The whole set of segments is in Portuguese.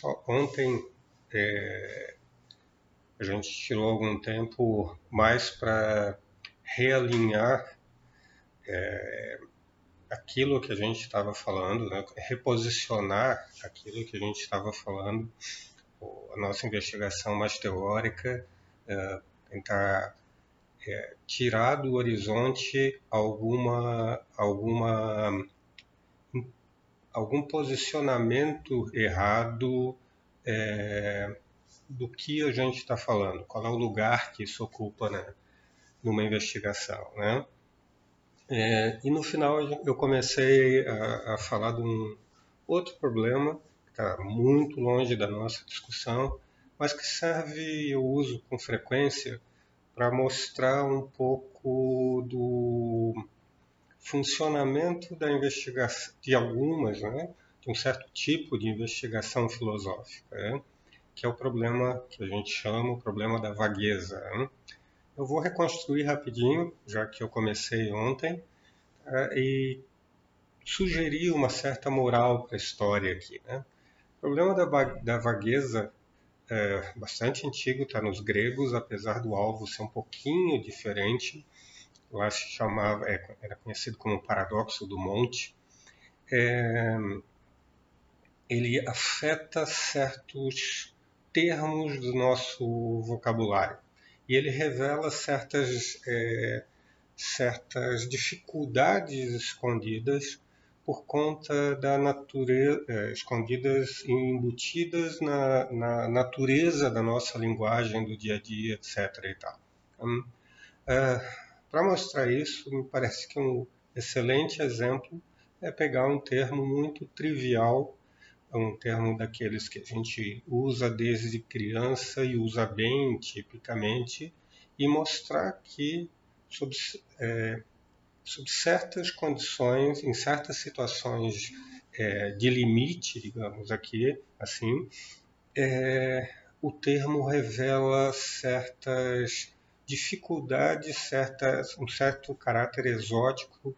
Só ontem é, a gente tirou algum tempo mais para realinhar é, aquilo que a gente estava falando, né? reposicionar aquilo que a gente estava falando, a nossa investigação mais teórica, é, tentar é, tirar do horizonte alguma, alguma, algum posicionamento errado é, do que a gente está falando, qual é o lugar que isso ocupa né, numa investigação. Né? É, e no final eu comecei a, a falar de um outro problema que está muito longe da nossa discussão, mas que serve eu uso com frequência para mostrar um pouco do funcionamento da investigação de algumas, né, de um certo tipo de investigação filosófica, né, que é o problema que a gente chama o problema da vagueza. Né. Eu vou reconstruir rapidinho, já que eu comecei ontem, uh, e sugerir uma certa moral para a história aqui. Né? O problema da, da vagueza é bastante antigo, está nos gregos, apesar do alvo ser um pouquinho diferente. Lá se chamava, era conhecido como o paradoxo do monte. É, ele afeta certos termos do nosso vocabulário e ele revela certas é, certas dificuldades escondidas por conta da natureza, é, escondidas e embutidas na, na, natureza da nossa linguagem do dia a dia, etc. E tal. Então, é, Para mostrar isso, me parece que um excelente exemplo é pegar um termo muito trivial, um termo daqueles que a gente usa desde criança e usa bem, tipicamente, e mostrar que sob, é, sob certas condições, em certas situações é, de limite, digamos aqui, assim, é, o termo revela certas dificuldades, certas, um certo caráter exótico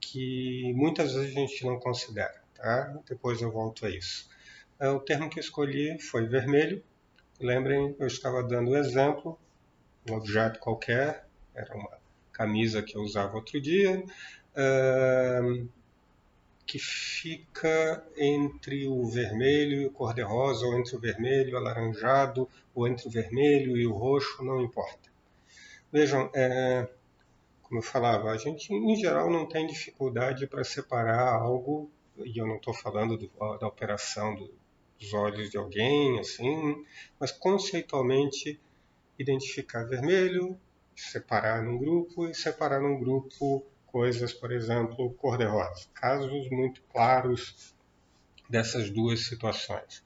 que muitas vezes a gente não considera. Tá? Depois eu volto a isso. É, o termo que escolhi foi vermelho. Lembrem, eu estava dando o exemplo, um objeto qualquer, era uma camisa que eu usava outro dia, uh, que fica entre o vermelho e o cor-de-rosa, ou entre o vermelho e o alaranjado, ou entre o vermelho e o roxo, não importa. Vejam, é, como eu falava, a gente em geral não tem dificuldade para separar algo, e eu não estou falando do, da operação do, dos olhos de alguém, assim, mas conceitualmente identificar vermelho, separar num grupo e separar num grupo coisas, por exemplo, cor-de-rosa. Casos muito claros dessas duas situações.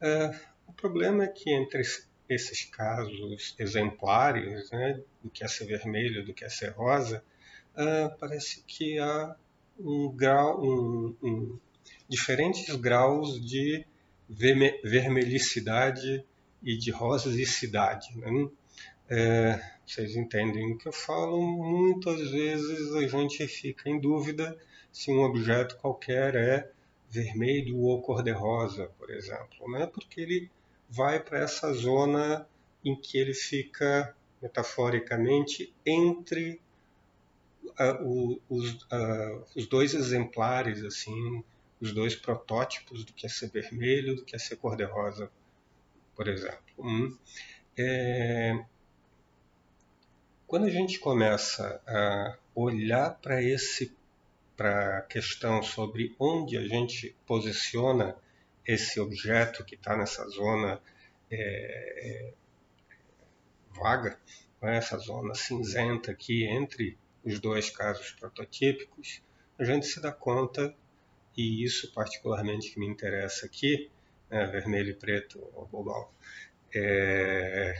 Uh, o problema é que entre esses casos exemplares, né, do que é ser vermelho, do que é ser rosa, uh, parece que há um grau, um, um, diferentes graus de vermelhicidade e de rosicidade. Né? É, vocês entendem o que eu falo? Muitas vezes a gente fica em dúvida se um objeto qualquer é vermelho ou cor-de-rosa, por exemplo, né? porque ele vai para essa zona em que ele fica, metaforicamente, entre uh, os, uh, os, dois exemplares, assim, os dois protótipos do que é ser vermelho, do que é ser cor-de-rosa, por exemplo. Hum. É, quando a gente começa a olhar para esse para a questão sobre onde a gente posiciona esse objeto que está nessa zona é, é, vaga, né, essa zona cinzenta aqui entre os dois casos prototípicos, a gente se dá conta, e isso particularmente que me interessa aqui, né, vermelho e preto, ou, é,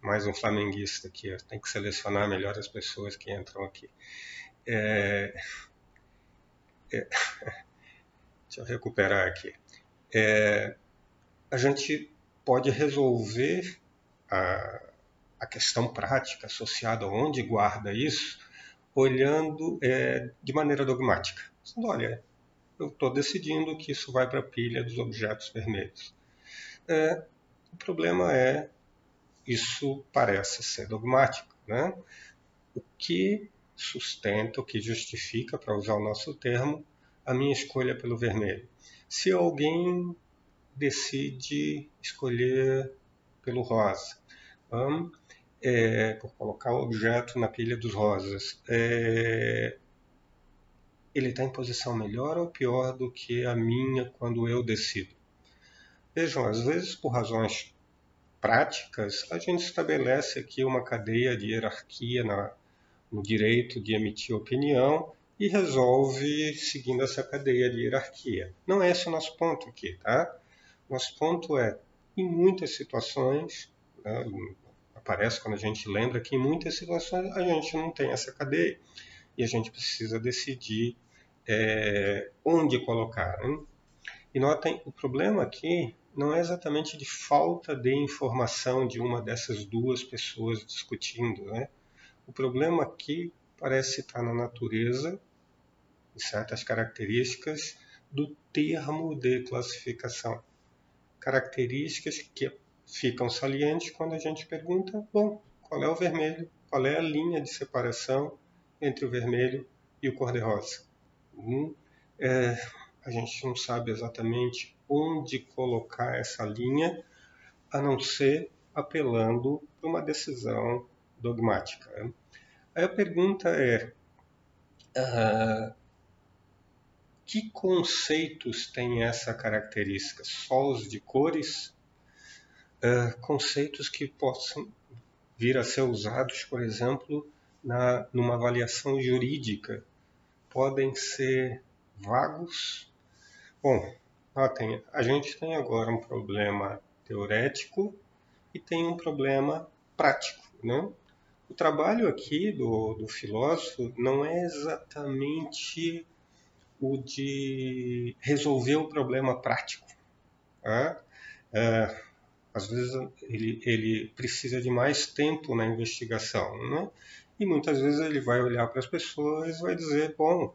mais um flamenguista aqui. Tem que selecionar melhor as pessoas que entram aqui. É, é, deixa eu recuperar aqui. É, a gente pode resolver a, a, questão prática associada a onde guarda isso, olhando é, de maneira dogmática. Dizendo, olha, eu estou decidindo que isso vai para a pilha dos objetos vermelhos. É, o problema é, isso parece ser dogmático. Né? O que sustenta, o que justifica, para usar o nosso termo, a minha escolha pelo vermelho? Se alguém decide escolher pelo rosa, um, é, por colocar o objeto na pilha dos rosas, é, ele está em posição melhor ou pior do que a minha quando eu decido? Vejam, às vezes por razões práticas, a gente estabelece aqui uma cadeia de hierarquia na, no direito de emitir opinião e resolve seguindo essa cadeia de hierarquia. Não é esse o nosso ponto aqui, tá? Nosso ponto é, em muitas situações, né, aparece quando a gente lembra que em muitas situações a gente não tem essa cadeia e a gente precisa decidir é, onde colocar. Né? E notem, o problema aqui não é exatamente de falta de informação de uma dessas duas pessoas discutindo. Né? O problema aqui parece estar na natureza, certas características do termo de classificação. Características que ficam salientes quando a gente pergunta, bom, qual é o vermelho? Qual é a linha de separação entre o vermelho e o cor-de-rosa? Hum, é, a gente não sabe exatamente onde colocar essa linha, a não ser apelando para uma decisão dogmática. Aí a pergunta é: uh, que conceitos têm essa característica? Só os de cores? Uh, conceitos que possam vir a ser usados, por exemplo, na, numa avaliação jurídica, podem ser vagos. Bom, notem, a gente tem agora um problema teorético e tem um problema prático. Né? O trabalho aqui do, do filósofo não é exatamente o de resolver o problema prático. Tá? É, às vezes ele, ele precisa de mais tempo na investigação, né? e muitas vezes ele vai olhar para as pessoas e vai dizer: bom,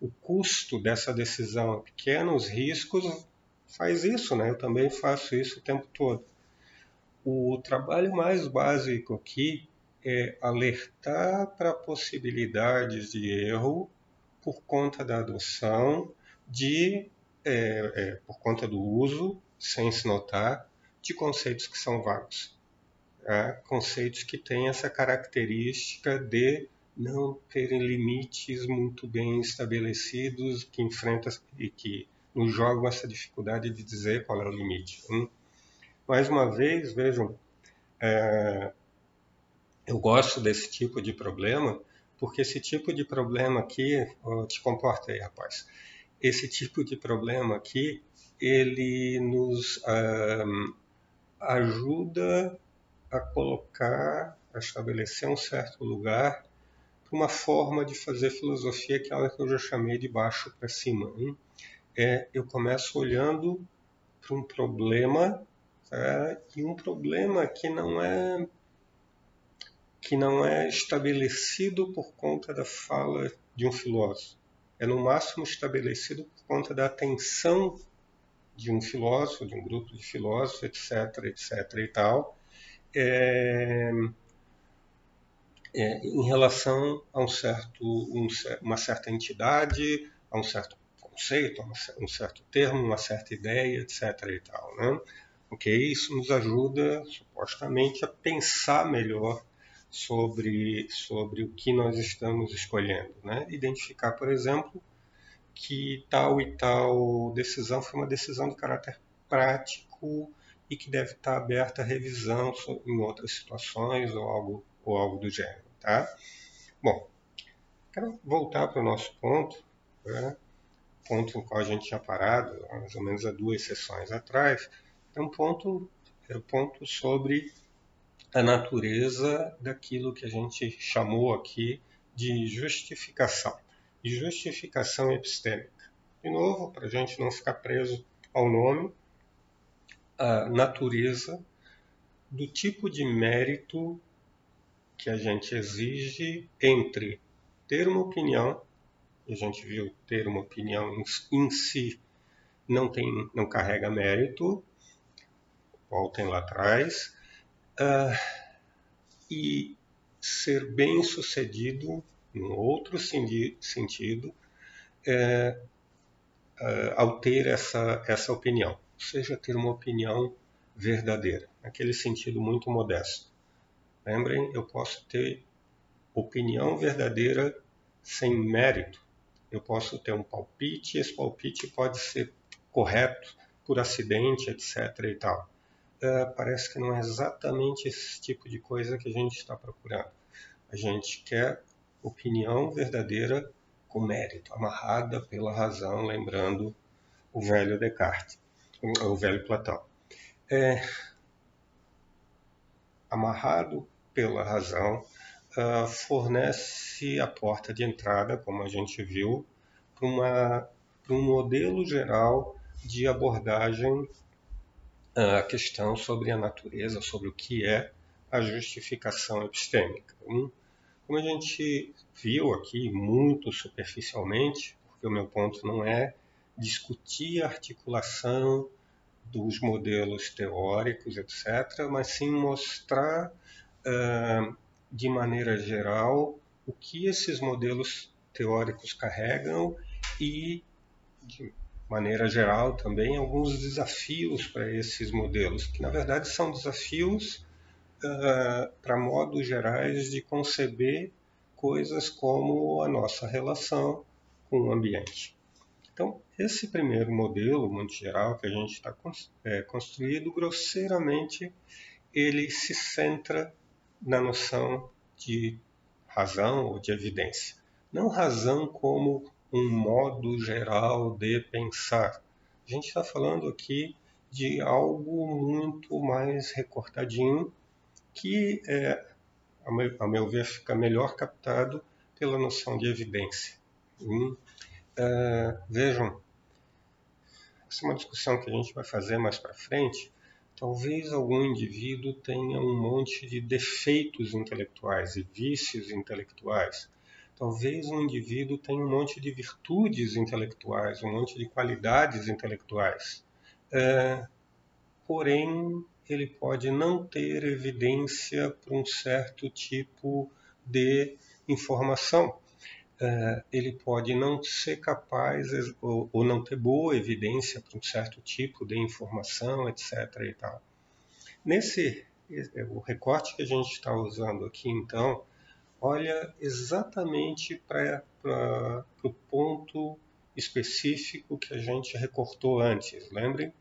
o custo dessa decisão é pequeno, os riscos, faz isso, né? eu também faço isso o tempo todo. O trabalho mais básico aqui é alertar para possibilidades de erro por conta da adoção de, é, é, por conta do uso, sem se notar, de conceitos que são vagos. É, conceitos que têm essa característica de não terem limites muito bem estabelecidos, que enfrentam e que nos jogam essa dificuldade de dizer qual é o limite. Hum? Mais uma vez, vejam, é, eu gosto desse tipo de problema, porque esse tipo de problema aqui, oh, te comporta aí, rapaz. Esse tipo de problema aqui, ele nos um, ajuda a colocar, a estabelecer um certo lugar para uma forma de fazer filosofia que é a que eu já chamei de baixo para cima. Hein? É, eu começo olhando para um problema tá? e um problema que não é que não é estabelecido por conta da fala de um filósofo. É no máximo estabelecido por conta da atenção de um filósofo, de um grupo de filósofos, etc, etc e tal, é, é, em relação a um certo, um, uma certa entidade, a um certo conceito, a um certo termo, uma certa ideia, etc e tal, né? Ok, isso nos ajuda supostamente a pensar melhor sobre, sobre o que nós estamos escolhendo. Né? Identificar, por exemplo, que tal e tal decisão foi uma decisão de caráter prático e que deve estar aberta a revisão em outras situações ou algo, ou algo do gênero. Tá? Bom, quero voltar para o nosso ponto, né? ponto no qual a gente tinha parado, mais ou menos há duas sessões atrás, é um ponto, é um ponto sobre a natureza daquilo que a gente chamou aqui de justificação, e justificação epistêmica. De novo, para a gente não ficar preso ao nome, a natureza do tipo de mérito que a gente exige entre ter uma opinião, e a gente viu ter uma opinião em si não tem, não carrega mérito, voltem lá atrás, uh, e ser bem sucedido, em outro sentido, é, é, ao ter essa, essa opinião, ou seja, ter uma opinião verdadeira, naquele sentido muito modesto. Lembrem, eu posso ter opinião verdadeira sem mérito. Eu posso ter um palpite, esse palpite pode ser correto por acidente, etc. e tal. Uh, parece que não é exatamente esse tipo de coisa que a gente está procurando. A gente quer opinião verdadeira com mérito, amarrada pela razão, lembrando o velho Descartes, o velho Platão. É, amarrado pela razão, uh, fornece a porta de entrada, como a gente viu, para um modelo geral de abordagem a questão sobre a natureza, sobre o que é a justificação epistêmica. Hum? Como a gente viu aqui muito superficialmente, porque o meu ponto não é discutir a articulação dos modelos teóricos, etc., mas sim mostrar uh, de maneira geral o que esses modelos teóricos carregam e maneira geral também alguns desafios para esses modelos, que na verdade são desafios uh, para modos gerais de conceber coisas como a nossa relação com o ambiente. Então, esse primeiro modelo, muito geral, que a gente está é, construído, grosseiramente, ele se centra na noção de razão ou de evidência. Não razão como um modo geral de pensar. A gente está falando aqui de algo muito mais recortadinho que, é, a, meu, a meu ver, fica melhor captado pela noção de evidência. Hum, é, vejam, essa é uma discussão que a gente vai fazer mais para frente. Talvez algum indivíduo tenha um monte de defeitos intelectuais e vícios intelectuais. Talvez um indivíduo tenha um monte de virtudes intelectuais, um monte de qualidades intelectuais. É, porém, ele pode não ter evidência para um certo tipo de informação. Uh, ele pode não ser capaz ou, ou, não ter boa evidência para um certo tipo de informação, etc. E tal. Nesse o recorte que a gente está usando aqui, então, olha exatamente para o ponto específico que a gente recortou antes. Lembrem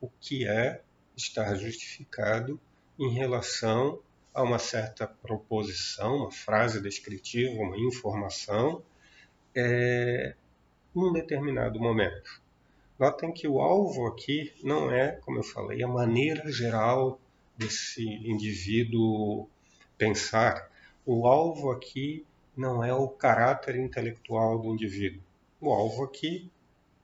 o que é estar justificado em relação a uma certa proposição, uma frase descritiva, uma informação, é, em um determinado momento. Notem que o alvo aqui não é, como eu falei, a maneira geral desse indivíduo pensar. O alvo aqui não é o caráter intelectual do indivíduo. O alvo aqui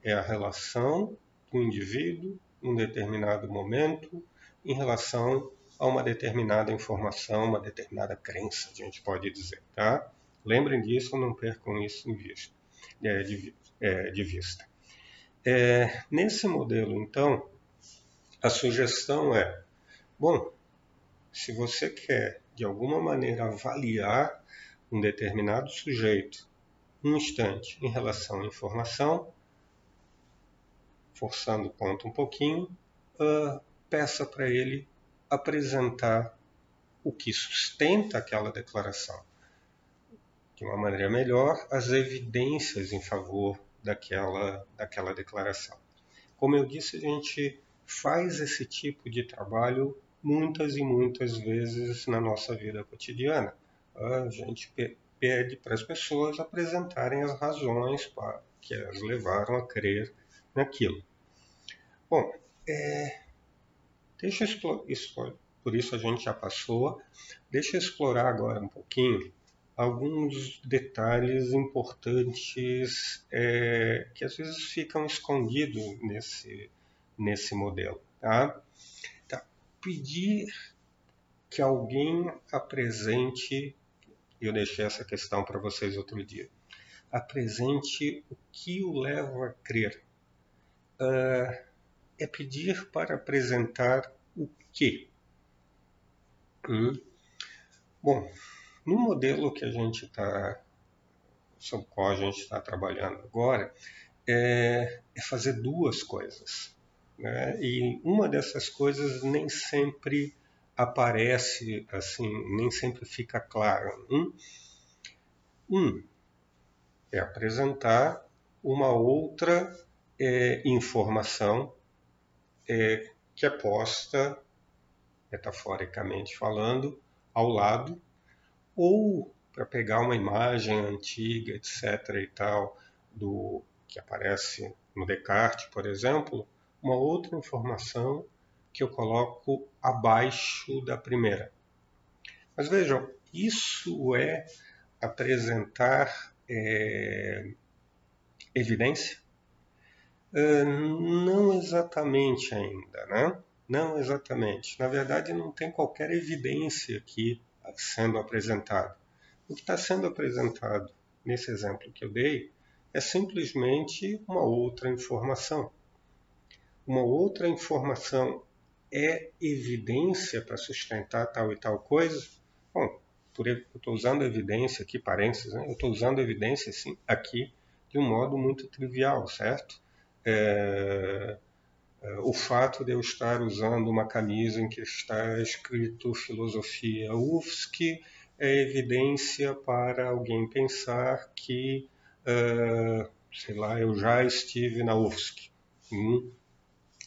é a relação do indivíduo um determinado momento em relação a uma determinada informação, uma determinada crença, a gente pode dizer, tá? Lembrem disso, não percam isso vista, é, de, é, de, vista. É, nesse modelo, então, a sugestão é, bom, se você quer de alguma maneira avaliar um determinado sujeito um instante em relação à informação, forçando o ponto um pouquinho, uh, peça para ele apresentar o que sustenta aquela declaração. De uma maneira melhor, as evidências em favor daquela, daquela declaração. Como eu disse, a gente faz esse tipo de trabalho muitas e muitas vezes na nossa vida cotidiana. A gente pede para as pessoas apresentarem as razões que as levaram a crer naquilo. Bom, é, deixa explorar, por isso a gente já passou, deixa eu explorar agora um pouquinho alguns detalhes importantes é, que às vezes ficam escondidos nesse, nesse modelo. Tá? Pedir que alguém apresente, eu deixei essa questão para vocês outro dia, apresente o que o leva a crer. Uh, é pedir para apresentar o quê? Hum. Bom, no modelo que a gente está, sobre o qual a gente está trabalhando agora, é, é fazer duas coisas. Né? E uma dessas coisas nem sempre aparece assim, nem sempre fica clara. Um, um é apresentar uma outra é, informação é, que é posta, metaforicamente falando, ao lado, ou para pegar uma imagem antiga, etc. e tal, do que aparece no Descartes, por exemplo, uma outra informação que eu coloco abaixo da primeira. Mas vejam, isso é apresentar é, evidência? Uh, não exatamente ainda, né? Não exatamente. Na verdade, não tem qualquer evidência aqui sendo apresentada. O que está sendo apresentado nesse exemplo que eu dei é simplesmente uma outra informação. Uma outra informação é evidência para sustentar tal e tal coisa? Bom, por, eu estou usando evidência aqui, parênteses, né? eu estou usando evidência sim, aqui de um modo muito trivial, certo? É, é, o fato de eu estar usando uma camisa em que está escrito filosofia UFSC é evidência para alguém pensar que, é, sei lá, eu já estive na UFSC. Hum,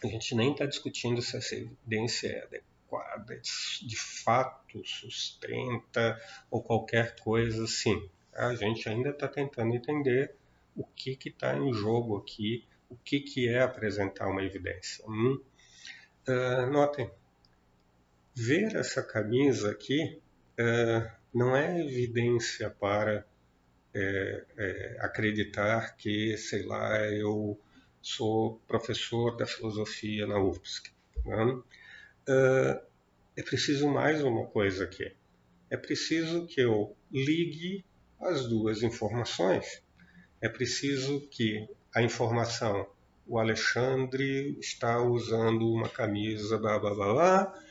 a gente nem está discutindo se essa evidência é adequada, de fato sustenta ou qualquer coisa assim. A gente ainda está tentando entender o que está em jogo aqui, o que, que é apresentar uma evidência. Hum? Uh, notem, ver essa camisa aqui uh, não é evidência para é, é, acreditar que, sei lá, eu sou professor da filosofia na UFSC. Né? Uh, é preciso mais uma coisa aqui. É preciso que eu ligue as duas informações. É preciso que a informação, o Alexandre está usando uma camisa, blá blá blá, blá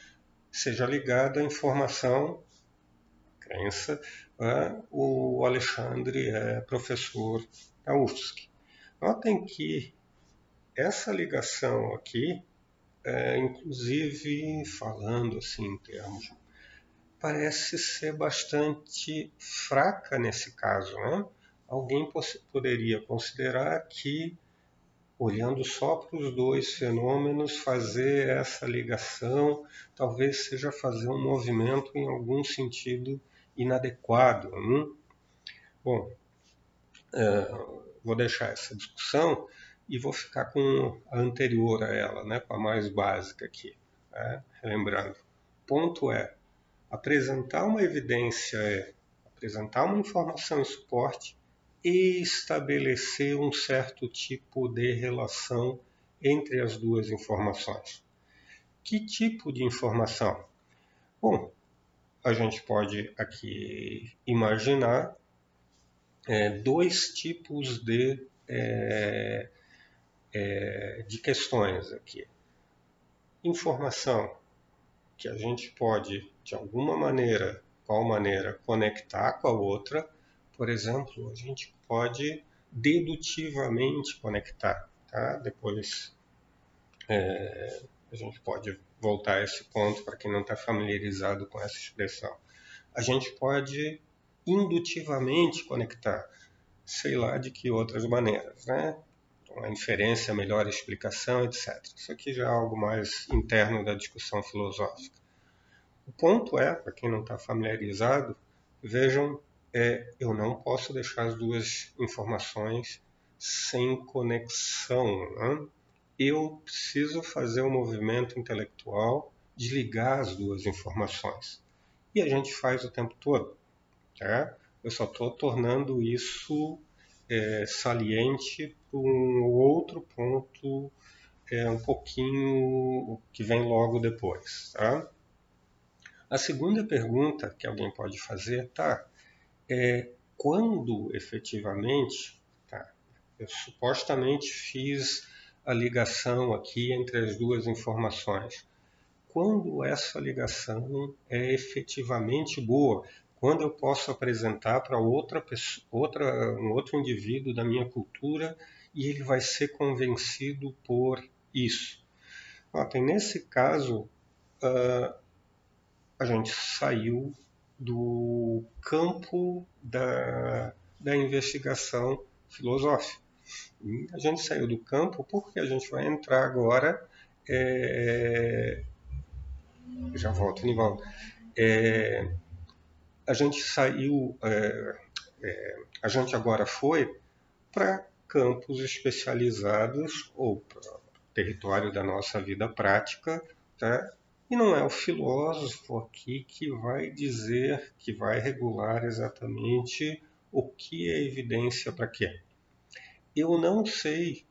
seja ligada à informação, crença, uh, o Alexandre é professor da UFSC. Notem que essa ligação aqui, é, inclusive falando assim em termos, parece ser bastante fraca nesse caso. Né? Alguém poderia considerar que, olhando só para os dois fenômenos, fazer essa ligação talvez seja fazer um movimento em algum sentido inadequado. Né? Bom, é, vou deixar essa discussão e vou ficar com a anterior a ela, né, com a mais básica aqui. Né? Lembrando, ponto é apresentar uma evidência é apresentar uma informação em suporte e estabelecer um certo tipo de relação entre as duas informações. Que tipo de informação? Bom, a gente pode aqui imaginar é, dois tipos de é, é, de questões aqui. Informação que a gente pode, de alguma maneira, qual maneira, conectar com a outra. Por exemplo, a gente pode dedutivamente conectar. Tá? Depois é, a gente pode voltar a esse ponto para quem não está familiarizado com essa expressão. A gente pode indutivamente conectar, sei lá de que outras maneiras, né? A inferência, a melhor explicação, etc. Isso aqui já é algo mais interno da discussão filosófica. O ponto é, para quem não está familiarizado, vejam, é, eu não posso deixar as duas informações sem conexão. Né? Eu preciso fazer um movimento intelectual de ligar as duas informações. E a gente faz o tempo todo. Tá? Eu só estou tornando isso é, saliente para um outro ponto é, um pouquinho que vem logo depois. Tá? A segunda pergunta que alguém pode fazer tá, é quando efetivamente tá, eu supostamente fiz a ligação aqui entre as duas informações? Quando essa ligação é efetivamente boa, quando eu posso apresentar para outra pessoa, outra, um outro indivíduo da minha cultura e ele vai ser convencido por isso. Notem, nesse caso, uh, a gente saiu do campo da, da investigação filosófica. A gente saiu do campo porque a gente vai entrar agora. É... Já volto, Nivaldo. É... A gente saiu, é... é a gente agora foi para campos especializados ou para território da nossa vida prática, tá? E não é o filósofo aqui que vai dizer, que vai regular exatamente o que é evidência para quê. Eu não sei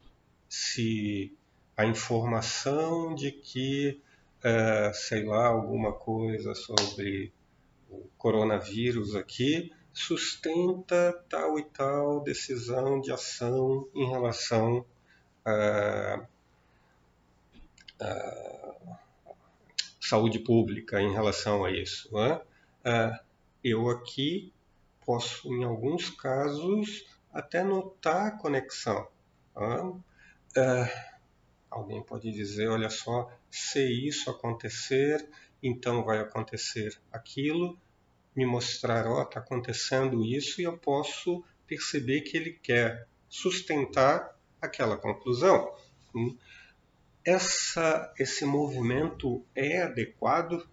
se a informação de que, uh, sei lá, alguma coisa sobre o coronavírus aqui sustenta tal e tal decisão de ação em relação a, a saúde pública em relação a isso. Né? eu aqui posso, em alguns casos, até notar a conexão. alguém pode dizer, olha só, se isso acontecer, então vai acontecer aquilo, me mostrar, ó, oh, está acontecendo isso, e eu posso perceber que ele quer sustentar aquela conclusão. Hum? essa, esse movimento é adequado?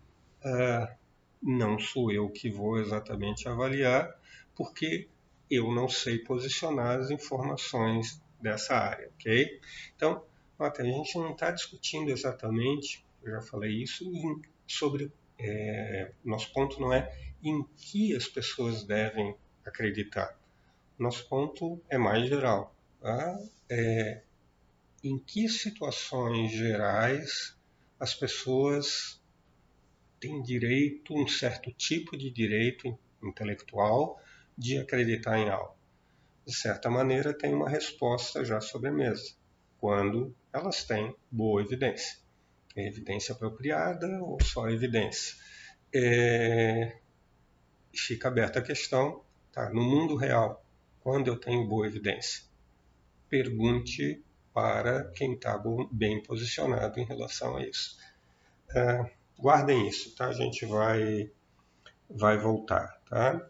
Uh, não sou eu que vou exatamente avaliar, porque eu não sei posicionar as informações dessa área, ok? Então, a gente não está discutindo exatamente, eu já falei isso, em, sobre. É, nosso ponto não é em que as pessoas devem acreditar. Nosso ponto é mais geral. Tá? É, em que situações gerais as pessoas têm direito, um certo tipo de direito intelectual de acreditar em algo. De certa maneira, tem uma resposta já sobre a mesa, quando elas têm boa evidência. É evidência apropriada ou só evidência? É... Fica aberta a questão, tá? no mundo real, quando eu tenho boa evidência? Pergunte para quem está bem posicionado em relação a isso. Uh, guardem isso, tá? A gente vai, vai voltar, tá?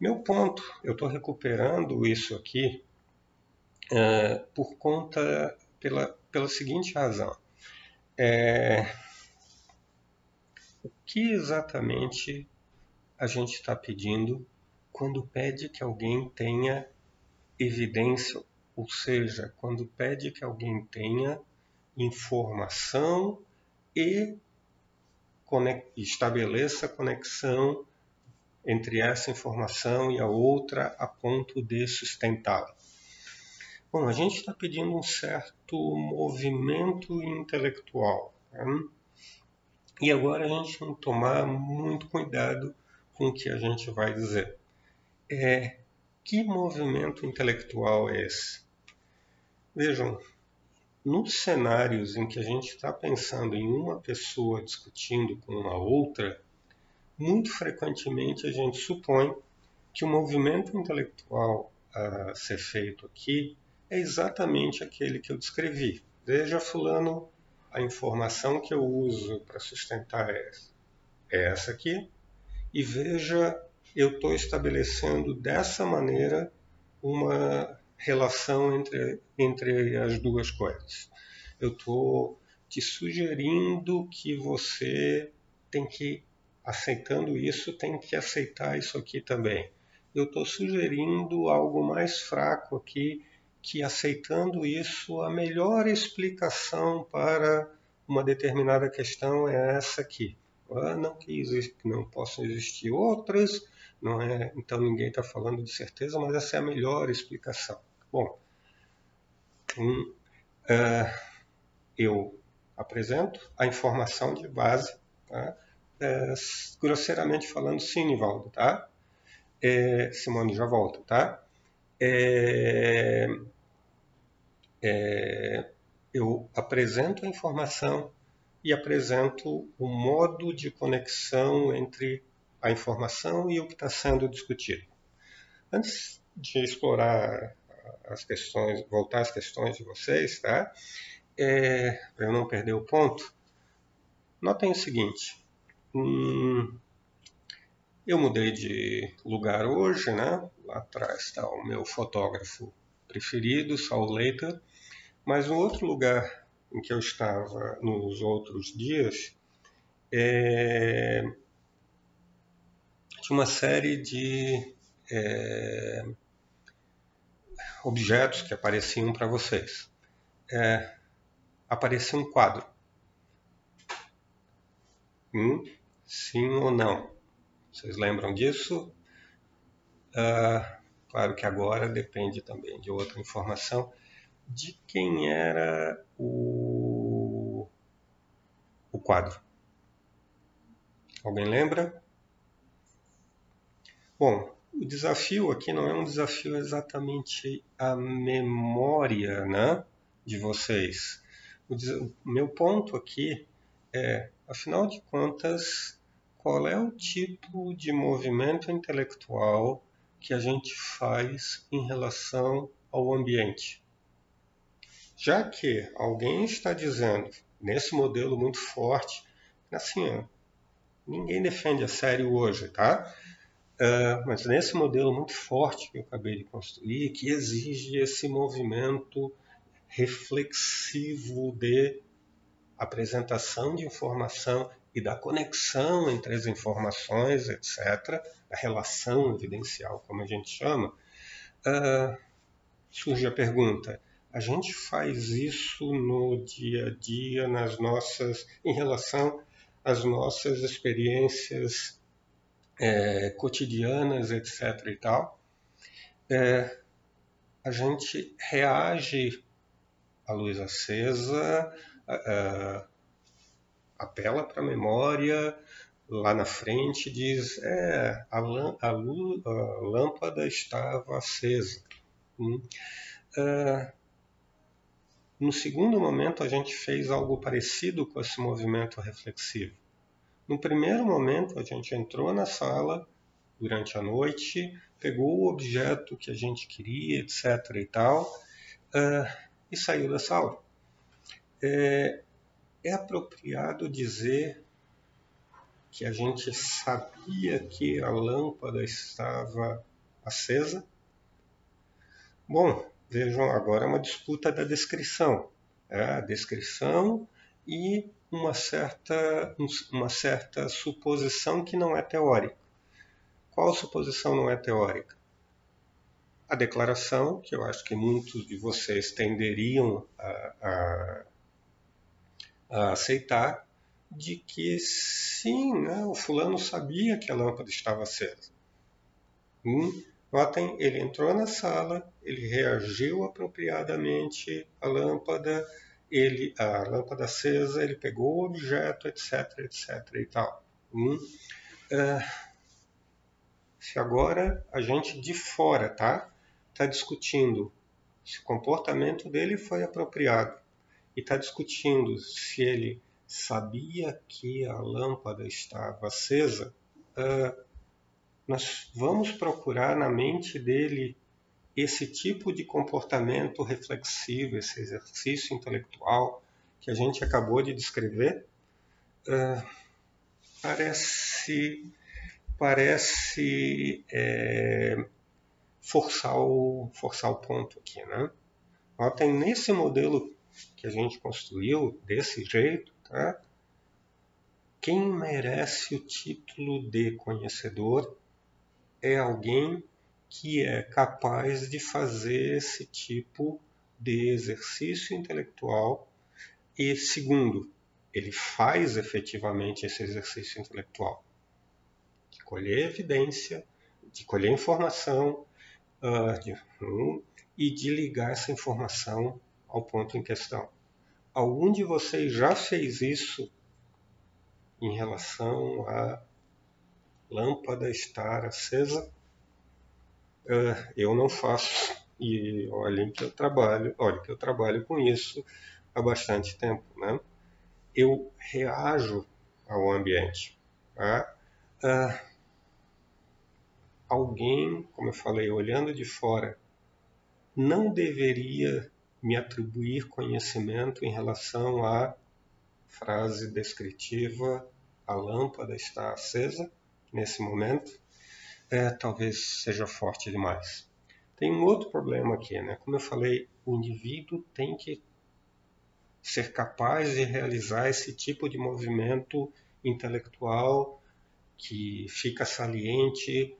Meu ponto, eu estou recuperando isso aqui uh, por conta, pela, pela seguinte razão. É, o que exatamente a gente está pedindo quando pede que alguém tenha evidência ou seja, quando pede que alguém tenha informação e estabeleça conexão entre essa informação e a outra a ponto de sustentá-la. Bom, a gente está pedindo um certo movimento intelectual. Né? E agora a gente tem que tomar muito cuidado com o que a gente vai dizer. É, que movimento intelectual é esse? Vejam, nos cenários em que a gente está pensando em uma pessoa discutindo com uma outra, muito frequentemente a gente supõe que o movimento intelectual a ser feito aqui é exatamente aquele que eu descrevi. Veja, Fulano, a informação que eu uso para sustentar é essa aqui, e veja, eu estou estabelecendo dessa maneira uma relação entre, entre as duas coisas. Eu estou te sugerindo que você tem que, aceitando isso, tem que aceitar isso aqui também. Eu estou sugerindo algo mais fraco aqui, que aceitando isso, a melhor explicação para uma determinada questão é essa aqui. Ah, não que, existe, não possam existir outras, não é, então ninguém está falando de certeza, mas essa é a melhor explicação. Bom, um, uh, eu apresento a informação de base, tá? É, grosseiramente falando, sim, Nivaldo, tá? É, Simone já volta, tá? É, é, eu apresento a informação e apresento o modo de conexão entre a informação e o que está sendo discutido. Antes de explorar as questões, voltar às questões de vocês, tá? É, para eu não perder o ponto, notem o seguinte: hum, eu mudei de lugar hoje, né? Lá atrás está o meu fotógrafo preferido, Saul Leiter, mas um outro lugar em que eu estava nos outros dias é, tinha uma série de é, objetos que apareciam para vocês. É, aparecia um quadro. Hum, sim ou não? Vocês lembram disso? Ah, claro que agora depende também de outra informação. De quem era o, o quadro? Alguém lembra? Bom, o desafio aqui não é um desafio exatamente a memória né, de vocês. O, o meu ponto aqui é, afinal de contas, qual é o tipo de movimento intelectual que a gente faz em relação ao ambiente? Já que alguém está dizendo, nesse modelo muito forte, assim, ninguém defende a sério hoje, tá? Uh, mas nesse modelo muito forte que eu acabei de construir, que exige esse movimento reflexivo de apresentação de informação e da conexão entre as informações, etc., a relação evidencial, como a gente chama, uh, surge a pergunta: a gente faz isso no dia a dia, nas nossas, em relação às nossas experiências é, cotidianas, etc. e tal, é, a gente reage à luz acesa, apela para a memória, lá na frente diz é a, a, a lâmpada estava acesa. Hum. É, no segundo momento a gente fez algo parecido com esse movimento reflexivo. No primeiro momento, a gente entrou na sala durante a noite, pegou o objeto que a gente queria, etc. e tal, uh, e saiu da sala. É, é apropriado dizer que a gente sabia que a lâmpada estava acesa? Bom, vejam, agora é uma disputa da descrição. É, a descrição e uma certa, uma certa suposição que não é teórica. Qual suposição não é teórica? A declaração, que eu acho que muitos de vocês tenderiam a, a, a aceitar, de que sim, né, o fulano sabia que a lâmpada estava acesa. Hum, notem, ele entrou na sala, ele reagiu apropriadamente à lâmpada, ele a lâmpada acesa, ele pegou o objeto, etc, etc e tal. Hum? Uh, se agora a gente de fora, tá, está discutindo se o comportamento dele foi apropriado e está discutindo se ele sabia que a lâmpada estava acesa, uh, nós vamos procurar na mente dele esse tipo de comportamento reflexivo, esse exercício intelectual que a gente acabou de descrever, uh, parece, parece é, forçar, o, forçar o ponto aqui. Né? Notem, nesse modelo que a gente construiu, desse jeito, tá? quem merece o título de conhecedor é alguém que é capaz de fazer esse tipo de exercício intelectual e segundo, ele faz efetivamente esse exercício intelectual de colher evidência, de colher informação uh, de, um, e de ligar essa informação ao ponto em questão. Algum de vocês já fez isso em relação à lâmpada estar acesa? uh, eu não faço. E olhem que eu trabalho, olha que eu trabalho com isso há bastante tempo. Né? Eu reajo ao ambiente. Tá? Ah, alguém, como eu falei, olhando de fora, não deveria me atribuir conhecimento em relação à frase descritiva: a lâmpada está acesa nesse momento, é, talvez seja forte demais. Tem um outro problema aqui, né? Como eu falei, o indivíduo tem que ser capaz de realizar esse tipo de movimento intelectual que fica saliente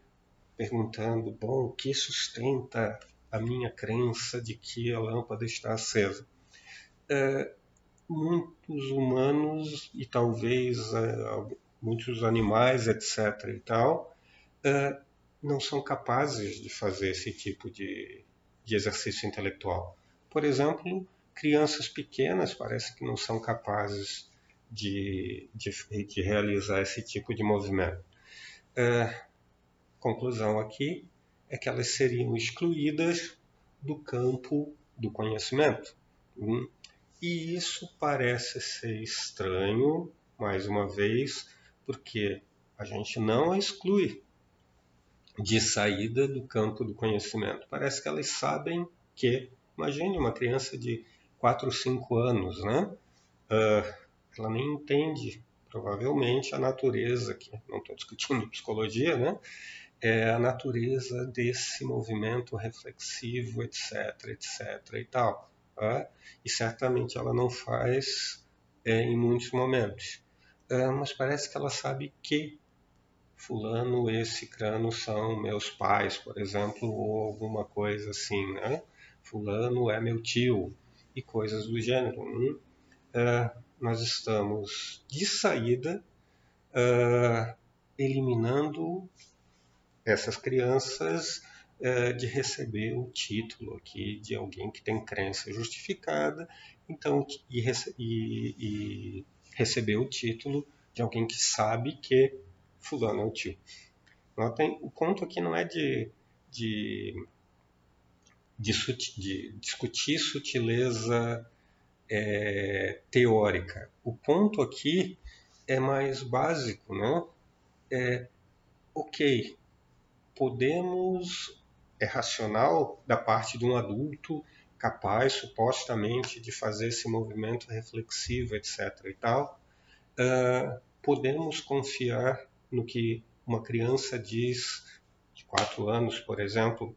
perguntando, bom, o que sustenta a minha crença de que a lâmpada está acesa? É, muitos humanos e talvez é, muitos animais, etc. e tal, é, não são capazes de fazer esse tipo de, de exercício intelectual. Por exemplo, crianças pequenas parece que não são capazes de, de, de realizar esse tipo de movimento. É, conclusão aqui é que elas seriam excluídas do campo do conhecimento. Hum? E isso parece ser estranho, mais uma vez, porque a gente não a exclui de saída do campo do conhecimento. Parece que elas sabem que, imagine uma criança de 4 ou 5 anos, né? Uh, ela nem entende, provavelmente, a natureza, que não estou discutindo psicologia, né? É a natureza desse movimento reflexivo, etc, etc e tal. Tá? E certamente ela não faz é, em muitos momentos. Uh, mas parece que ela sabe que fulano e cicrano são meus pais, por exemplo, ou alguma coisa assim, né? Fulano é meu tio e coisas do gênero. Hum? Uh, nós estamos de saída uh, eliminando essas crianças uh, de receber o título aqui de alguém que tem crença justificada, então e, e, e receber o título de alguém que sabe que fulano é o tio. Notem, o ponto aqui não é de, de, de, de discutir sutileza é, teórica. O ponto aqui é mais básico, né? É, ok, podemos, é racional da parte de um adulto capaz supostamente de fazer esse movimento reflexivo, etc. e tal, uh, podemos confiar no que uma criança diz de quatro anos, por exemplo,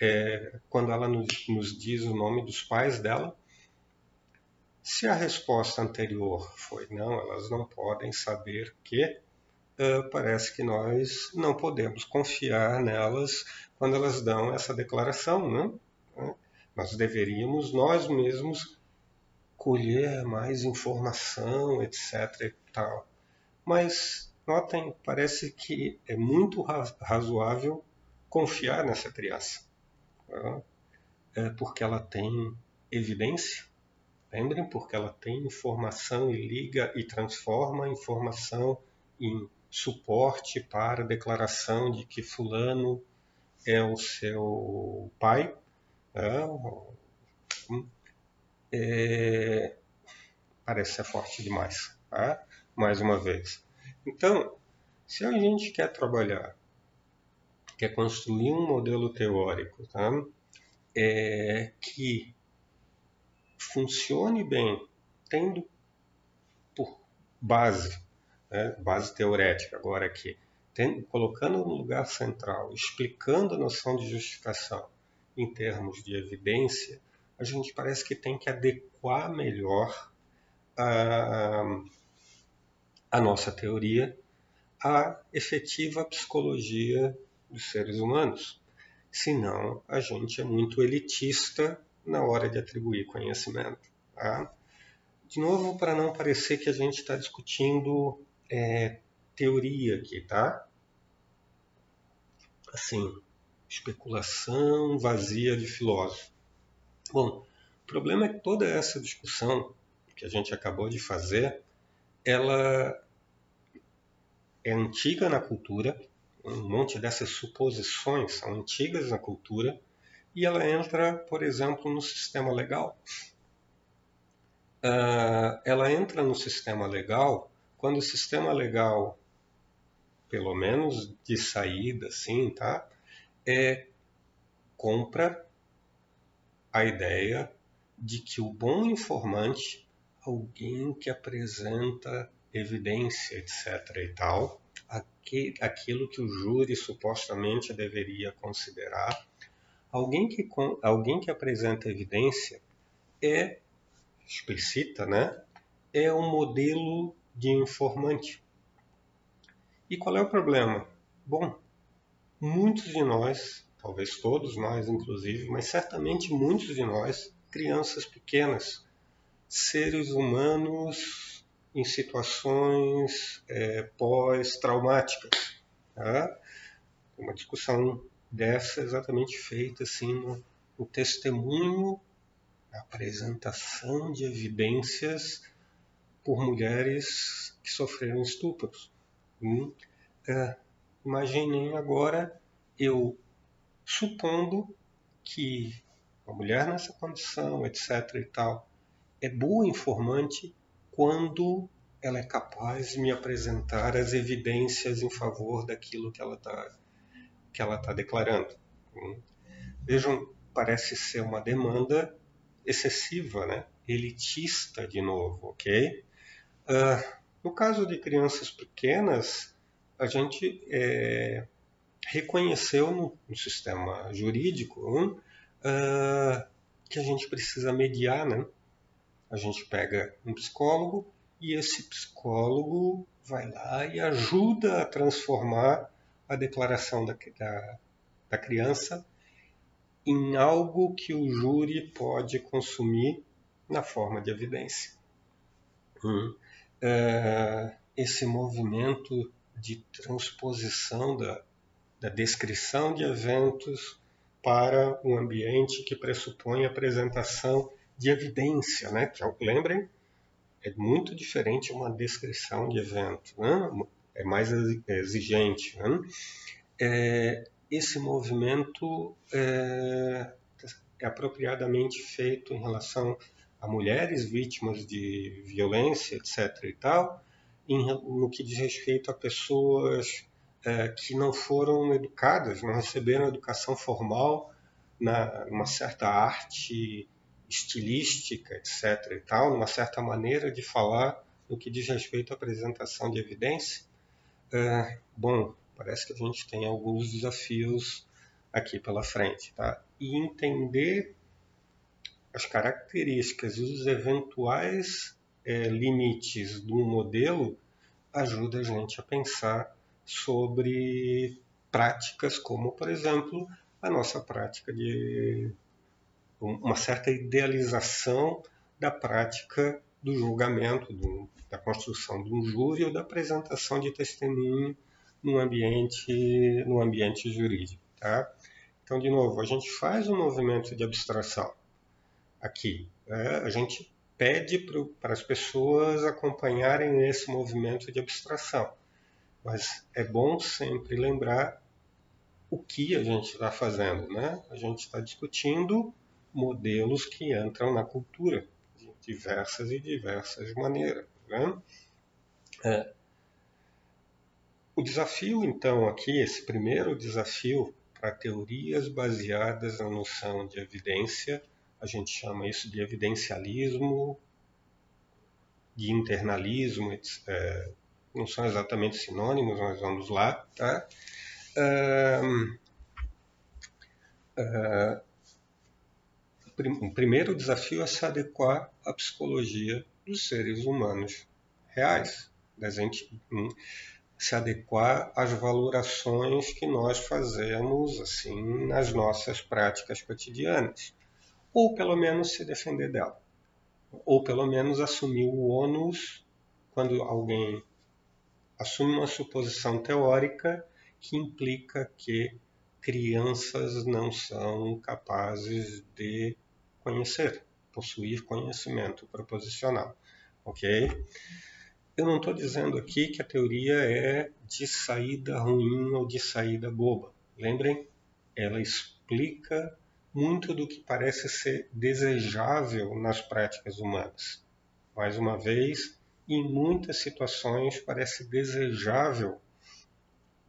é, quando ela nos, nos diz o nome dos pais dela, se a resposta anterior foi não, elas não podem saber que, uh, parece que nós não podemos confiar nelas quando elas dão essa declaração, né? Nós deveríamos nós mesmos colher mais informação, etc. E tal. Mas Notem, parece que é muito razoável confiar nessa criança, tá? é porque ela tem evidência. Lembrem, porque ela tem informação e liga e transforma a informação em suporte para a declaração de que fulano é o seu pai. Né? É, parece ser forte demais. Tá? Mais uma vez. Então, se a gente quer trabalhar, quer construir um modelo teórico tá? é, que funcione bem, tendo por base, né, base teorética agora aqui, tendo, colocando no lugar central, explicando a noção de justificação em termos de evidência, a gente parece que tem que adequar melhor a, a nossa teoria à efetiva psicologia dos seres humanos. Senão, a gente é muito elitista na hora de atribuir conhecimento. Tá? De novo, para não parecer que a gente está discutindo é, teoria aqui, tá? Assim, especulação vazia de filósofo. Bom, o problema é que toda essa discussão que a gente acabou de fazer ela é antiga na cultura, um monte dessas suposições são antigas na cultura, e ela entra, por exemplo, no sistema legal. uh, ela entra no sistema legal quando o sistema legal, pelo menos de saída, sim, tá? É compra a ideia de que o bom informante, alguém que apresenta evidência, etc. e tal, aquilo que o júri supostamente deveria considerar, alguém que, alguém que apresenta evidência é explicita, né? É um modelo de informante. E qual é o problema? Bom, muitos de nós, talvez todos nós inclusive, mas certamente muitos de nós, crianças pequenas, seres humanos em situações é, pós-traumáticas. Tá? Uma discussão dessa exatamente feita assim no, no testemunho, na apresentação de evidências por mulheres que sofreram estupros. Hum, é, imaginem agora eu supondo que a mulher nessa condição, etc. e tal, é boa informante quando ela é capaz de me apresentar as evidências em favor daquilo que ela está que ela está declarando. Hum. Vejam, parece ser uma demanda excessiva, né? elitista de novo, ok? Uh, no caso de crianças pequenas, a gente é, reconheceu no, no, sistema jurídico uh, que a gente precisa mediar, né? A gente pega um psicólogo e esse psicólogo vai lá e ajuda a transformar a declaração da, da, da criança em algo que o júri pode consumir na forma de evidência. Hum. Uh, esse movimento de transposição da, da descrição de eventos para um ambiente que pressupõe a apresentação de evidência, né? Que, lembrem, é muito diferente uma descrição de evento, né? é mais exigente. Né? É, esse movimento é, é apropriadamente feito em relação a mulheres vítimas de violência, etc. e tal, em, no que diz respeito a pessoas é, que não foram educadas, não receberam educação formal na uma certa arte estilística, etc. e tal, numa certa maneira de falar no que diz respeito à apresentação de evidência. É, bom, parece que a gente tem alguns desafios aqui pela frente, tá? E entender as características e os eventuais é, limites do modelo ajuda a gente a pensar sobre práticas como, por exemplo, a nossa prática de uma certa idealização da prática do julgamento, do, da construção de um júri ou da apresentação de testemunho no ambiente, no ambiente jurídico. Tá? Então, de novo, a gente faz um movimento de abstração aqui. Né? A gente pede para as pessoas acompanharem esse movimento de abstração. Mas é bom sempre lembrar o que a gente está fazendo. Né? A gente está discutindo modelos que entram na cultura de diversas e diversas maneiras. Né? É. O desafio, então, aqui, esse primeiro desafio para teorias baseadas na noção de evidência, a gente chama isso de evidencialismo, de internalismo, é, não são exatamente sinônimos, mas vamos lá, tá? Uh, uh, o primeiro desafio é se adequar à psicologia dos seres humanos reais, gente hum, se adequar às valorações que nós fazemos assim nas nossas práticas cotidianas, ou pelo menos se defender dela, ou pelo menos assumir o ônus quando alguém assume uma suposição teórica que implica que crianças não são capazes de conhecer, possuir conhecimento proposicional, ok? Eu não estou dizendo aqui que a teoria é de saída ruim ou de saída boba. Lembrem, ela explica muito do que parece ser desejável nas práticas humanas. mais uma vez, em muitas situações parece desejável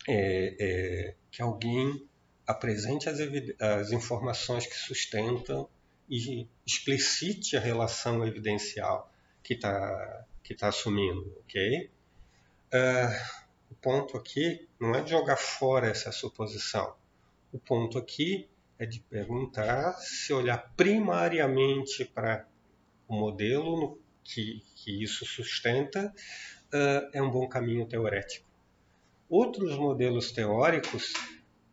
é, é, que alguém apresente as, as, informações que sustentam e explicite a relação evidencial que está que tá assumindo, ok? Uh, o ponto aqui não é jogar fora essa suposição. O ponto aqui é de perguntar se olhar primariamente para o modelo que, que isso sustenta uh, é um bom caminho teorético. Outros modelos teóricos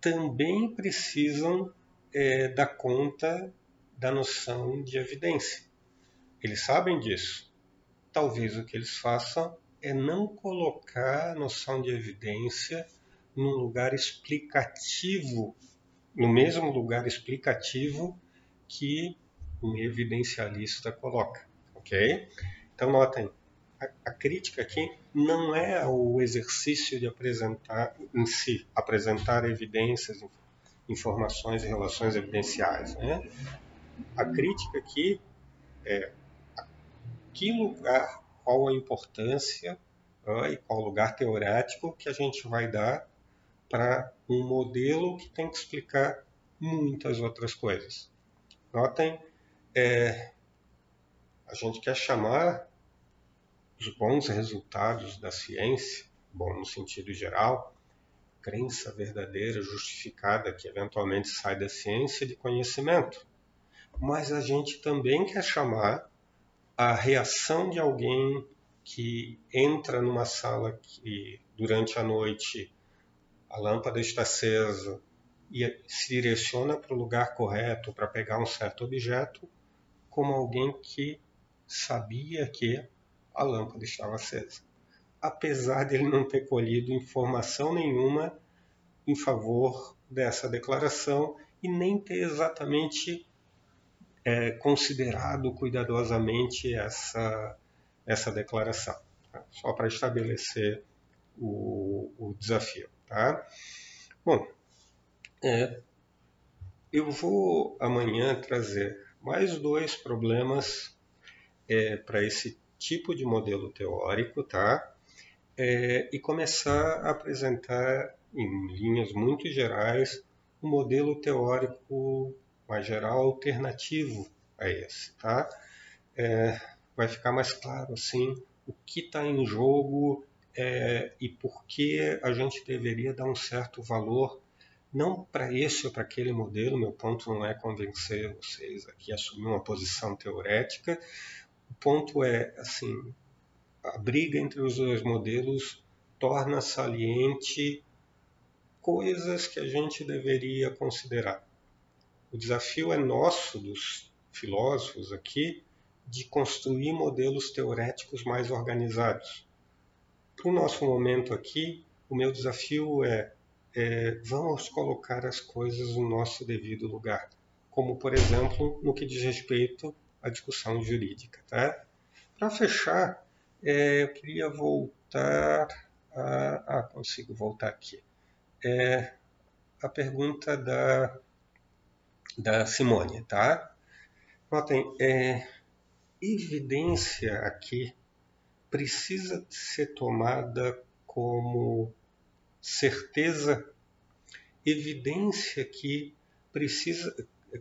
também precisam é, dar conta da noção de evidência. Eles sabem disso. Talvez o que eles façam é não colocar a noção de evidência num lugar explicativo, no mesmo lugar explicativo que um evidencialista coloca, ok? Então notem, a, a crítica aqui não é o exercício de apresentar em si, apresentar evidências, informações e relações evidenciais, né? A crítica aqui é que lugar qual a importância uh, e qual lugar teorético que a gente vai dar para um modelo que tem que explicar muitas outras coisas. Notem, é, a gente quer chamar os bons resultados da ciência, bom no sentido geral, crença verdadeira, justificada, que eventualmente sai da ciência de conhecimento. Mas a gente também quer chamar a reação de alguém que entra numa sala que durante a noite a lâmpada está acesa e se direciona para o lugar correto para pegar um certo objeto, como alguém que sabia que a lâmpada estava acesa, apesar de ele não ter colhido informação nenhuma em favor dessa declaração e nem ter exatamente é, considerado cuidadosamente essa, essa declaração, tá? só para estabelecer o, o, desafio. Tá? Bom, é, eu vou amanhã trazer mais dois problemas é, para esse tipo de modelo teórico, tá? É, e começar a apresentar em linhas muito gerais um modelo teórico mais geral alternativo a esse, tá? É, vai ficar mais claro assim o que está em jogo é, e por que a gente deveria dar um certo valor não para esse ou para aquele modelo. Meu ponto não é convencer vocês aqui a assumir uma posição teorética. O ponto é assim a briga entre os dois modelos torna saliente coisas que a gente deveria considerar. O desafio é nosso, dos filósofos aqui, de construir modelos teoréticos mais organizados. Para o nosso momento aqui, o meu desafio é, é vamos colocar as coisas no nosso devido lugar, como por exemplo no que diz respeito à discussão jurídica. Tá? Para fechar, é, eu queria voltar a, ah, consigo voltar aqui. É, a pergunta da da Simone, tá? Notem, é, evidência aqui precisa ser tomada como certeza, evidência que precisa,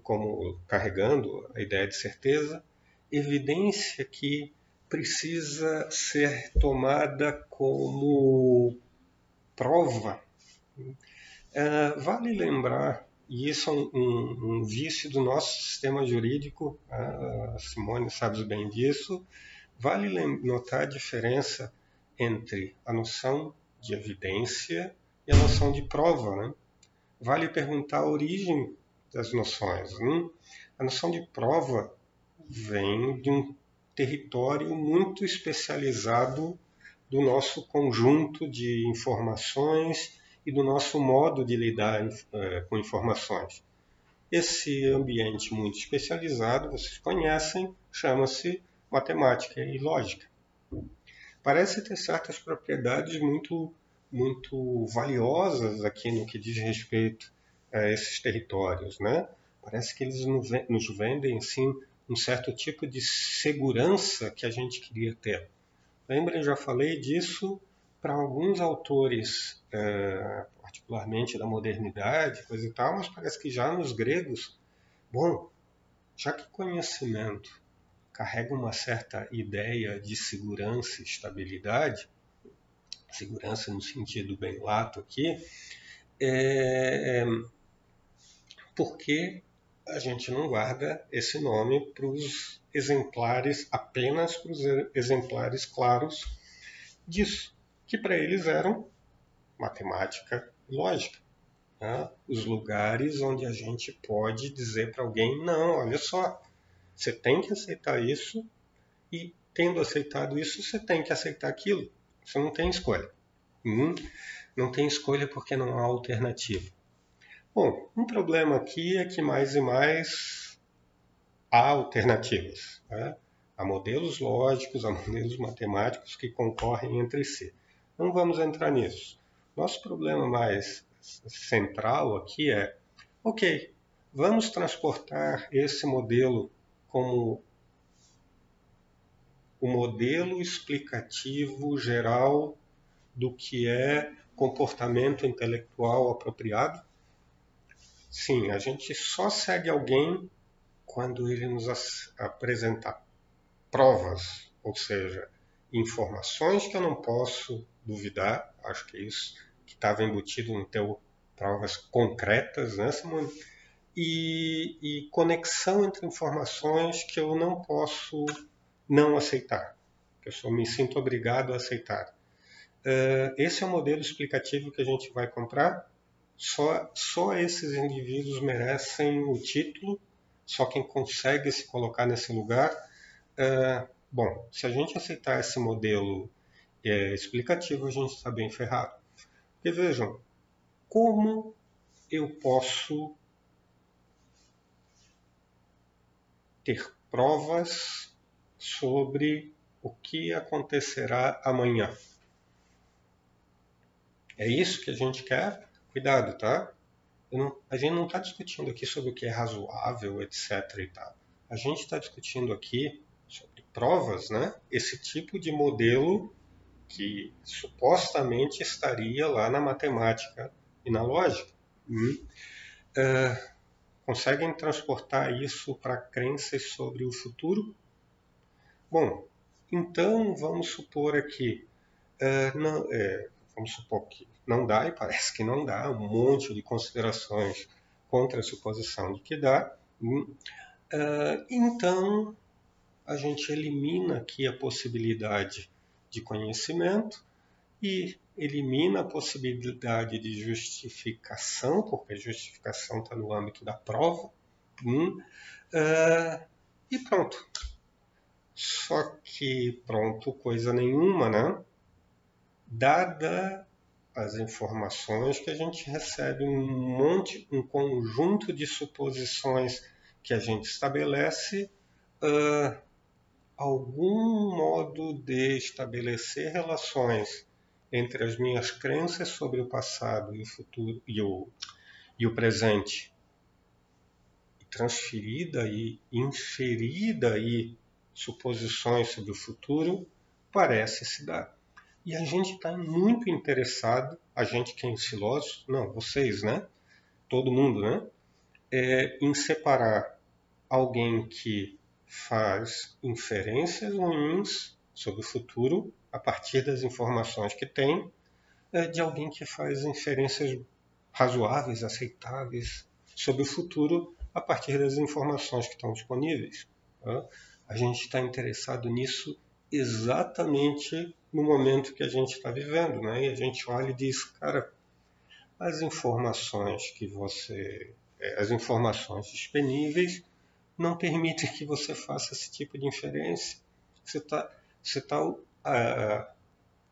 como carregando a ideia de certeza, evidência que precisa ser tomada como prova. É, vale lembrar e isso é um, um, um vício do nosso sistema jurídico, a Simone sabe bem disso. Vale notar a diferença entre a noção de evidência e a noção de prova. Né? Vale perguntar a origem das noções. Né? A noção de prova vem de um território muito especializado do nosso conjunto de informações e do nosso modo de lidar é, com informações. Esse ambiente muito especializado, vocês conhecem, chama-se matemática e lógica. Parece ter certas propriedades muito, muito valiosas aqui no que diz respeito a esses territórios, né? Parece que eles nos vendem sim um certo tipo de segurança que a gente queria ter. Lembrem, já falei disso para alguns autores, é, particularmente da modernidade, coisa e tal, mas parece que já nos gregos, bom, já que conhecimento carrega uma certa ideia de segurança e estabilidade, segurança no sentido bem lato aqui, é, porque a gente não guarda esse nome para os exemplares, apenas para os exemplares claros disso, que para eles eram matemática e lógica. Né? Os lugares onde a gente pode dizer para alguém: não, olha só, você tem que aceitar isso, e tendo aceitado isso, você tem que aceitar aquilo. Você não tem escolha. Hum, não tem escolha porque não há alternativa. Bom, um problema aqui é que mais e mais há alternativas. Né? Há modelos lógicos, há modelos matemáticos que concorrem entre si. Não vamos entrar nisso. Nosso problema mais central aqui é, ok, vamos transportar esse modelo como o modelo explicativo geral do que é comportamento intelectual apropriado? Sim, a gente só segue alguém quando ele nos apresentar provas, ou seja, informações que eu não posso duvidar, acho que é isso que estava embutido no teu provas concretas, né, Simone? E, e conexão entre informações que eu não posso não aceitar, eu só me sinto obrigado a aceitar. Uh, esse é o modelo explicativo que a gente vai comprar só, só esses indivíduos merecem o título, só quem consegue se colocar nesse lugar. É, bom, se a gente aceitar esse modelo é, explicativo, a gente está bem ferrado. Porque vejam, como eu posso ter provas sobre o que acontecerá amanhã? É isso que a gente quer? Cuidado, tá? Não, a gente não está discutindo aqui sobre o que é razoável, etc. E tal. A gente está discutindo aqui sobre provas, né? Esse tipo de modelo que supostamente estaria lá na matemática e na lógica. Hum. Uh, conseguem transportar isso para crenças sobre o futuro? Bom, então vamos supor aqui, uh, não, é, vamos supor que não dá, e parece que não dá, um monte de considerações contra a suposição de que dá. Uh, então, a gente elimina aqui a possibilidade de conhecimento e elimina a possibilidade de justificação, porque a justificação está no âmbito da prova. Hum, uh, e pronto. Só que, pronto, coisa nenhuma, né? Dada as informações que a gente recebe um monte, um conjunto de suposições que a gente estabelece, uh, algum modo de estabelecer relações entre as minhas crenças sobre o passado e o futuro e o, e o presente, transferida e inferida aí suposições sobre o futuro, parece se dar. E a gente está muito interessado, a gente que é filósofo, não, vocês, né? Todo mundo, né? É, em separar alguém que faz inferências ruins sobre o futuro a partir das informações que tem, é, de alguém que faz inferências razoáveis, aceitáveis sobre o futuro a partir das informações que estão disponíveis. Tá? A gente está interessado nisso exatamente no momento que a gente está vivendo, né? E a gente olha e diz, cara, as informações que você, é, as informações disponíveis não permitem que você faça esse tipo de inferência. Você está você tá,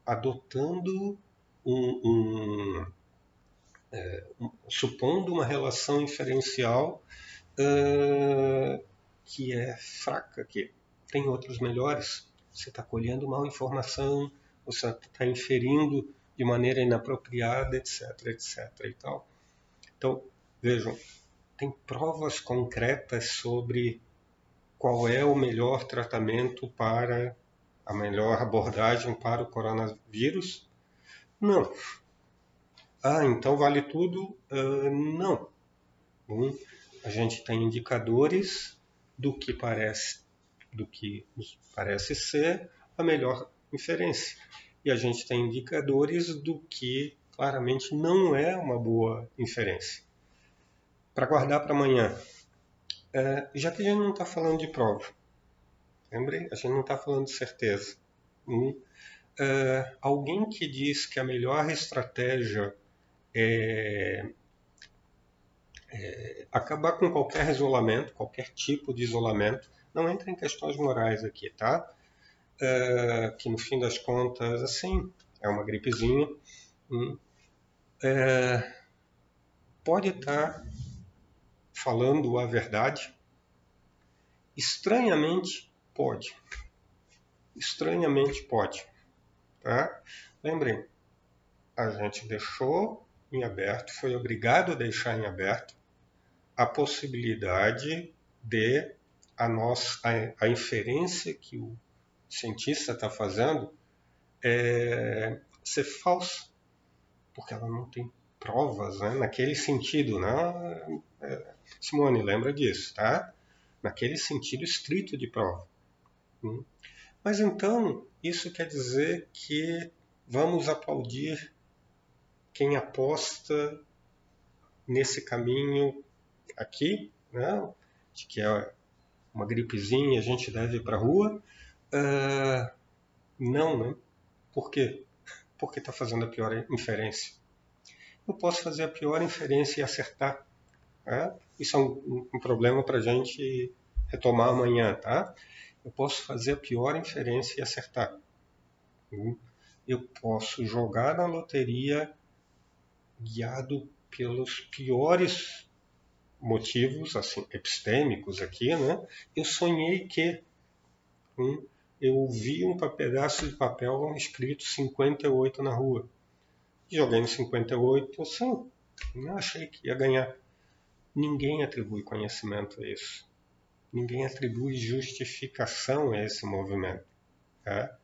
adotando um, um, é, supondo uma relação inferencial uh, que é fraca, que tem outros melhores você está colhendo mal informação, você está inferindo de maneira inapropriada, etc, etc e tal. Então, vejam, tem provas concretas sobre qual é o melhor tratamento para a melhor abordagem para o coronavírus? Não. Ah, então vale tudo? Uh, não. Bom, a gente tem indicadores do que parece, do que parece ser a melhor inferência. E a gente tem indicadores do que claramente não é uma boa inferência. Para guardar para amanhã, é, já que a gente não está falando de prova, lembrem, a gente não está falando de certeza. É, alguém que diz que a melhor estratégia é, é, acabar com qualquer isolamento, qualquer tipo de isolamento, não entra em questões morais aqui, tá? É, que no fim das contas, assim, é uma gripezinha. É, pode estar falando a verdade? Estranhamente, pode. Estranhamente, pode. Tá? Lembrem, a gente deixou em aberto, foi obrigado a deixar em aberto a possibilidade de a, nossa, a, a inferência que o cientista está fazendo é, ser falsa, porque ela não tem provas né, naquele sentido. Né? É, Simone, lembra disso, tá? Naquele sentido estrito de prova. Hum. Mas então, isso quer dizer que vamos aplaudir quem aposta nesse caminho aqui, né? de que é uma gripezinha, a gente deve ir para a rua. Uh, não, né? Por quê? Porque está fazendo a pior inferência. Eu posso fazer a pior inferência e acertar. Tá? Isso é um, um problema para a gente retomar amanhã, tá? Eu posso fazer a pior inferência e acertar. Hum? Eu posso jogar na loteria guiado pelos piores motivos, assim, epistêmicos aqui, né? Eu sonhei que hum, eu vi um pedaço de papel escrito 58 na rua. Joguei no 58, assim, achei que ia ganhar. Ninguém atribui conhecimento a isso. Ninguém atribui justificação a esse movimento. Tá?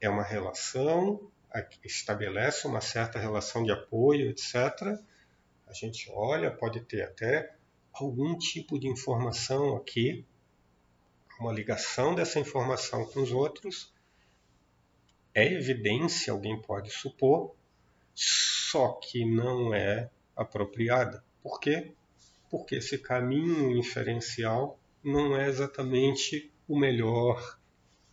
É uma relação, estabelece uma certa relação de apoio, etc. A gente olha, pode ter até algum tipo de informação aqui, uma ligação dessa informação com os outros. É evidência, alguém pode supor, só que não é apropriada. Por quê? porque esse caminho inferencial não é exatamente o melhor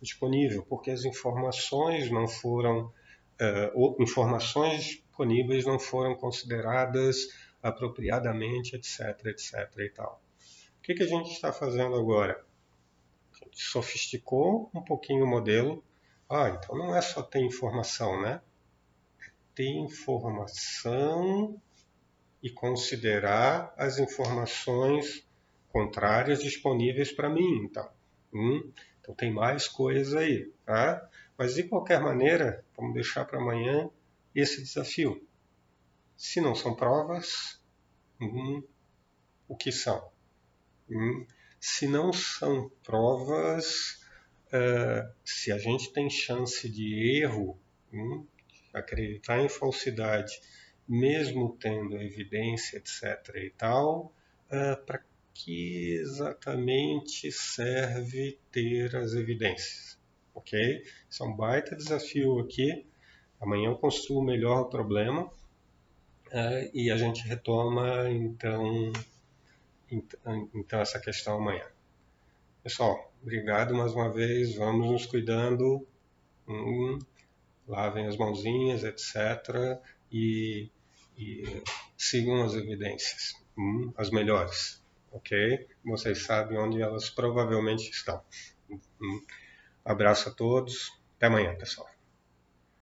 disponível, porque as informações não foram uh, informações disponíveis não foram consideradas apropriadamente, etc, etc e tal. O que, que a gente está fazendo agora? A gente sofisticou um pouquinho o modelo. Ah, então não é só ter informação, né? É ter informação e considerar as informações contrárias disponíveis para mim. Então, hum, então tem mais coisa aí, tá? Mas de qualquer maneira, vamos deixar para amanhã esse desafio. Se não são provas, hum, o que são? Hum, se não são provas, uh, se a gente tem chance de erro, hum, acreditar em falsidade mesmo tendo evidência, etc. e tal, uh, para que exatamente serve ter as evidências? Ok? Isso é um baita desafio aqui. Amanhã eu construo melhor o problema uh, e a gente retoma então, então, então essa questão amanhã. Pessoal, obrigado mais uma vez. Vamos nos cuidando. Hum, lavem as mãozinhas, etc e, e sigam as evidências, hum, as melhores, ok? Vocês sabem onde elas provavelmente estão. Hum. Abraço a todos, até amanhã, pessoal.